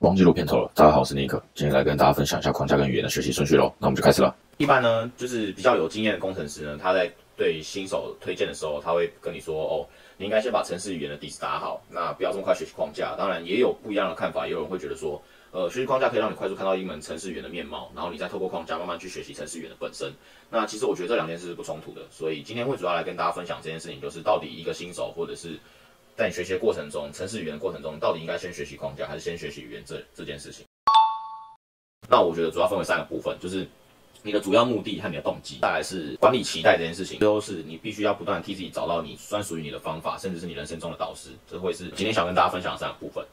忘记录片头了，大家好，我是尼克，今天来跟大家分享一下框架跟语言的学习顺序喽。那我们就开始了。一般呢，就是比较有经验的工程师呢，他在对新手推荐的时候，他会跟你说，哦，你应该先把程式语言的底子打好，那不要这么快学习框架。当然，也有不一样的看法，也有人会觉得说，呃，学习框架可以让你快速看到一门程式语言的面貌，然后你再透过框架慢慢去学习程式语言的本身。那其实我觉得这两件事是不冲突的，所以今天会主要来跟大家分享这件事情，就是到底一个新手或者是。在你学习的过程中，城市语言的过程中，到底应该先学习框架，还是先学习语言这这件事情？那我觉得主要分为三个部分，就是你的主要目的和你的动机，再来是管理期待这件事情，最后是你必须要不断替自己找到你专属于你的方法，甚至是你人生中的导师。这会是今天想跟大家分享的三个部分。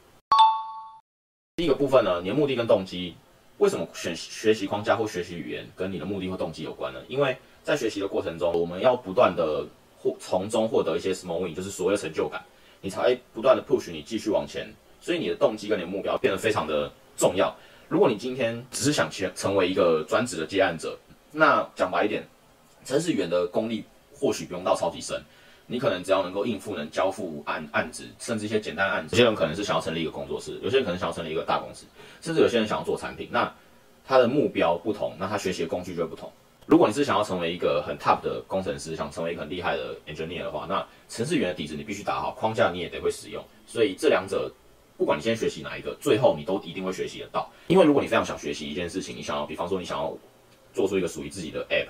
第一个部分呢，你的目的跟动机，为什么选学习框架或学习语言，跟你的目的或动机有关呢？因为在学习的过程中，我们要不断的获从中获得一些 small win，就是所谓的成就感。你才不断的 push 你继续往前，所以你的动机跟你的目标变得非常的重要。如果你今天只是想去成为一个专职的接案者，那讲白一点，程式语言的功力或许不用到超级深，你可能只要能够应付能交付案案子，甚至一些简单案子。有些人可能是想要成立一个工作室，有些人可能想要成立一个大公司，甚至有些人想要做产品。那他的目标不同，那他学习的工具就会不同。如果你是想要成为一个很 top 的工程师，想成为一个很厉害的 engineer 的话，那程序员的底子你必须打好，框架你也得会使用。所以这两者，不管你先学习哪一个，最后你都一定会学习得到。因为如果你非常想学习一件事情，你想要，比方说你想要做出一个属于自己的 app。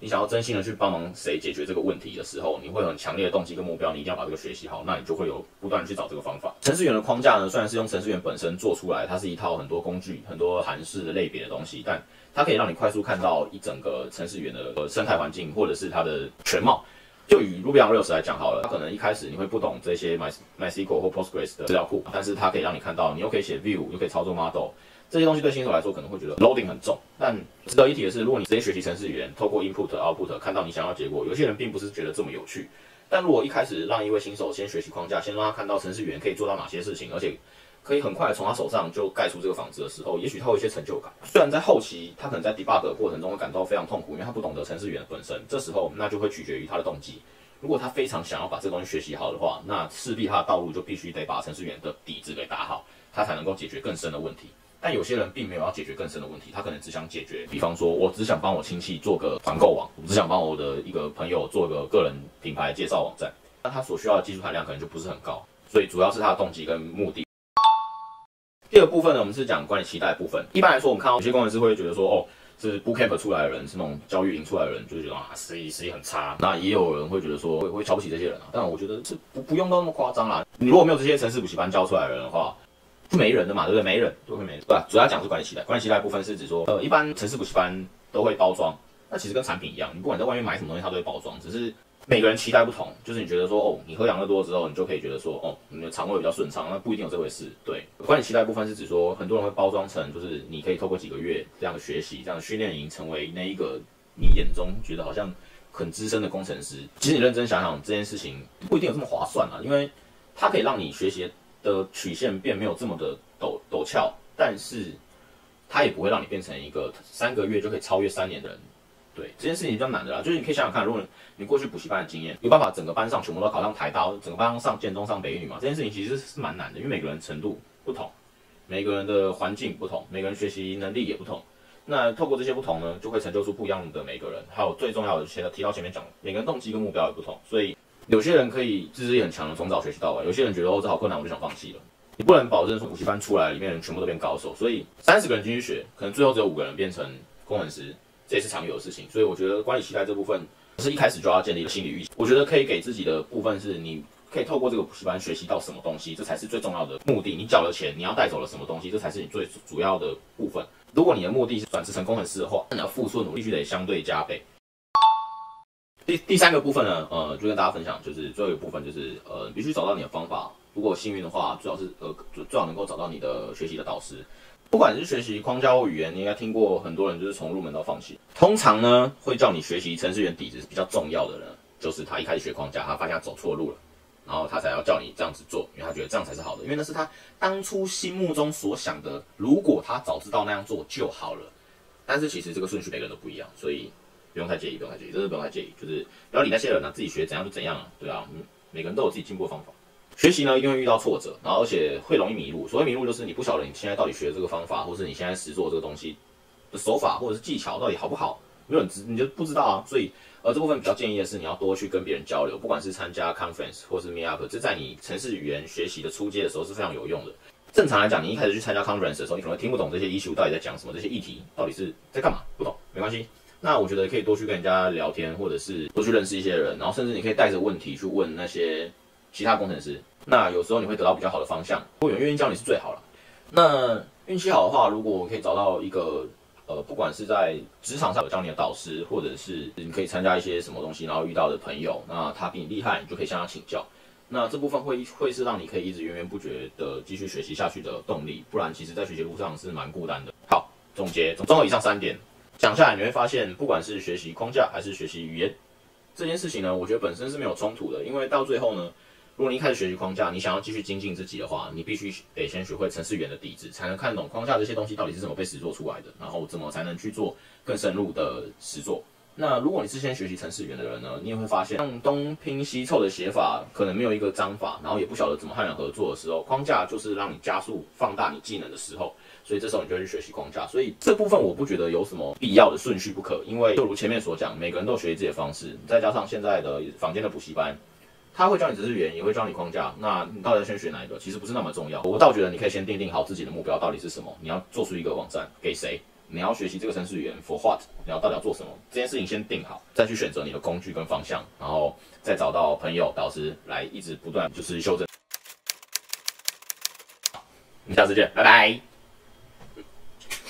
你想要真心的去帮忙谁解决这个问题的时候，你会很强烈的动机跟目标，你一定要把这个学习好，那你就会有不断的去找这个方法。程序员的框架呢，虽然是用程序员本身做出来，它是一套很多工具、很多函式的类别的东西，但它可以让你快速看到一整个程式语言的生态环境或者是它的全貌。就以 Ruby on Rails 来讲好了，它可能一开始你会不懂这些 My MySQL 或 Postgres 的资料库，但是它可以让你看到，你又可以写 View，又可以操作 Model。这些东西对新手来说可能会觉得 loading 很重，但值得一提的是，如果你直接学习程式语言，透过 input output 看到你想要结果，有些人并不是觉得这么有趣。但如果一开始让一位新手先学习框架，先让他看到程式语言可以做到哪些事情，而且可以很快从他手上就盖出这个房子的时候，也许他会有一些成就感。虽然在后期他可能在 debug 的过程中会感到非常痛苦，因为他不懂得程式语言本身。这时候那就会取决于他的动机。如果他非常想要把这个东西学习好的话，那势必他的道路就必须得把程式语言的底子给打好，他才能够解决更深的问题。但有些人并没有要解决更深的问题，他可能只想解决，比方说，我只想帮我亲戚做个团购网，我只想帮我的一个朋友做个个人品牌介绍网站，那他所需要的技术含量可能就不是很高，所以主要是他的动机跟目的。第二部分呢，我们是讲管理期待的部分。一般来说，我们看到有些工程师会觉得说，哦，是 bootcamp 出来的人，是那种教育营出来的人，就觉得啊，实力实力很差。那也有人会觉得说，会会瞧不起这些人啊。但我觉得这不不用到那么夸张啦。你如果没有这些城市补习班教出来的人的话，就没人的嘛，对不对？没人就会没人，对吧？主要讲是管理期待，管理期待部分是指说，呃，一般城市补习班都会包装，那其实跟产品一样，你不管在外面买什么东西，它都会包装，只是每个人期待不同。就是你觉得说，哦，你喝养乐多之后，你就可以觉得说，哦，你的肠胃比较顺畅，那不一定有这回事。对，管理期待部分是指说，很多人会包装成，就是你可以透过几个月这样的学习，这样的训练营，成为那一个你眼中觉得好像很资深的工程师。其实你认真想想，这件事情不一定有这么划算啊，因为它可以让你学习。的曲线变没有这么的陡陡峭，但是它也不会让你变成一个三个月就可以超越三年的人。对，这件事情比较难的啦，就是你可以想想看，如果你过去补习班的经验，有办法整个班上全部都考上台大，整个班上上建中上北一女嘛？这件事情其实是蛮难的，因为每个人程度不同，每个人的环境不同，每个人学习能力也不同。那透过这些不同呢，就会成就出不一样的每个人。还有最重要的，前提到前面讲，每个人动机跟目标也不同，所以。有些人可以自制力很强的，从早学习到晚；有些人觉得哦，这好困难，我就想放弃了。你不能保证说补习班出来里面人全部都变高手，所以三十个人进去学，可能最后只有五个人变成工程师，这也是常有的事情。所以我觉得管理期待这部分是一开始就要建立的心理预期。我觉得可以给自己的部分是，你可以透过这个补习班学习到什么东西，这才是最重要的目的。你缴了钱，你要带走了什么东西，这才是你最主要的部分。如果你的目的是转职成工程师的话，那你要付出的努力必须得相对加倍。第第三个部分呢，呃，就跟大家分享，就是最后一个部分，就是呃，必须找到你的方法。如果幸运的话，最好是呃，最最好能够找到你的学习的导师。不管是学习框架或语言，你应该听过很多人就是从入门到放弃。通常呢，会叫你学习程式语言底子是比较重要的人，就是他一开始学框架，他发现他走错路了，然后他才要叫你这样子做，因为他觉得这样才是好的，因为那是他当初心目中所想的。如果他早知道那样做就好了，但是其实这个顺序每个人都不一样，所以。不用太介意，不用太介意，真的不用太介意，就是不要理那些人啊，自己学怎样就怎样，对啊，每个人都有自己进步的方法。学习呢，一定会遇到挫折，然后而且会容易迷路。所谓迷路，就是你不晓得你现在到底学这个方法，或是你现在实做这个东西的手法或者是技巧到底好不好，没有人知，你就不知道啊。所以，呃，这部分比较建议的是，你要多去跟别人交流，不管是参加 conference 或是 meetup，这在你城市语言学习的初阶的时候是非常有用的。正常来讲，你一开始去参加 conference 的时候，你可能听不懂这些 issue 到底在讲什么，这些议题到底是在干嘛，不懂没关系。那我觉得可以多去跟人家聊天，或者是多去认识一些人，然后甚至你可以带着问题去问那些其他工程师。那有时候你会得到比较好的方向，如果有愿意教你是最好了。那运气好的话，如果我可以找到一个呃，不管是在职场上有教你的导师，或者是你可以参加一些什么东西，然后遇到的朋友，那他比你厉害，你就可以向他请教。那这部分会会是让你可以一直源源不绝的继续学习下去的动力。不然，其实在学习路上是蛮孤单的。好，总结，综合以上三点讲下来，你会发现，不管是学习框架还是学习语言这件事情呢，我觉得本身是没有冲突的，因为到最后呢。如果你一开始学习框架，你想要继续精进自己的话，你必须得先学会程序员的底子，才能看懂框架这些东西到底是怎么被实作出来的，然后怎么才能去做更深入的实作。那如果你是先学习程式语言的人呢，你也会发现，像东拼西凑的写法可能没有一个章法，然后也不晓得怎么和人合作的时候，框架就是让你加速放大你技能的时候，所以这时候你就去学习框架。所以这部分我不觉得有什么必要的顺序不可，因为就如前面所讲，每个人都有学习自己的方式，再加上现在的坊间的补习班。他会教你程式语言，也会教你框架。那你到底要先学哪一个？其实不是那么重要。我倒觉得你可以先定定好自己的目标到底是什么。你要做出一个网站给谁？你要学习这个程式语言 for what？你要到底要做什么？这件事情先定好，再去选择你的工具跟方向，然后再找到朋友、导师来一直不断就是修正。我们下次见，拜拜。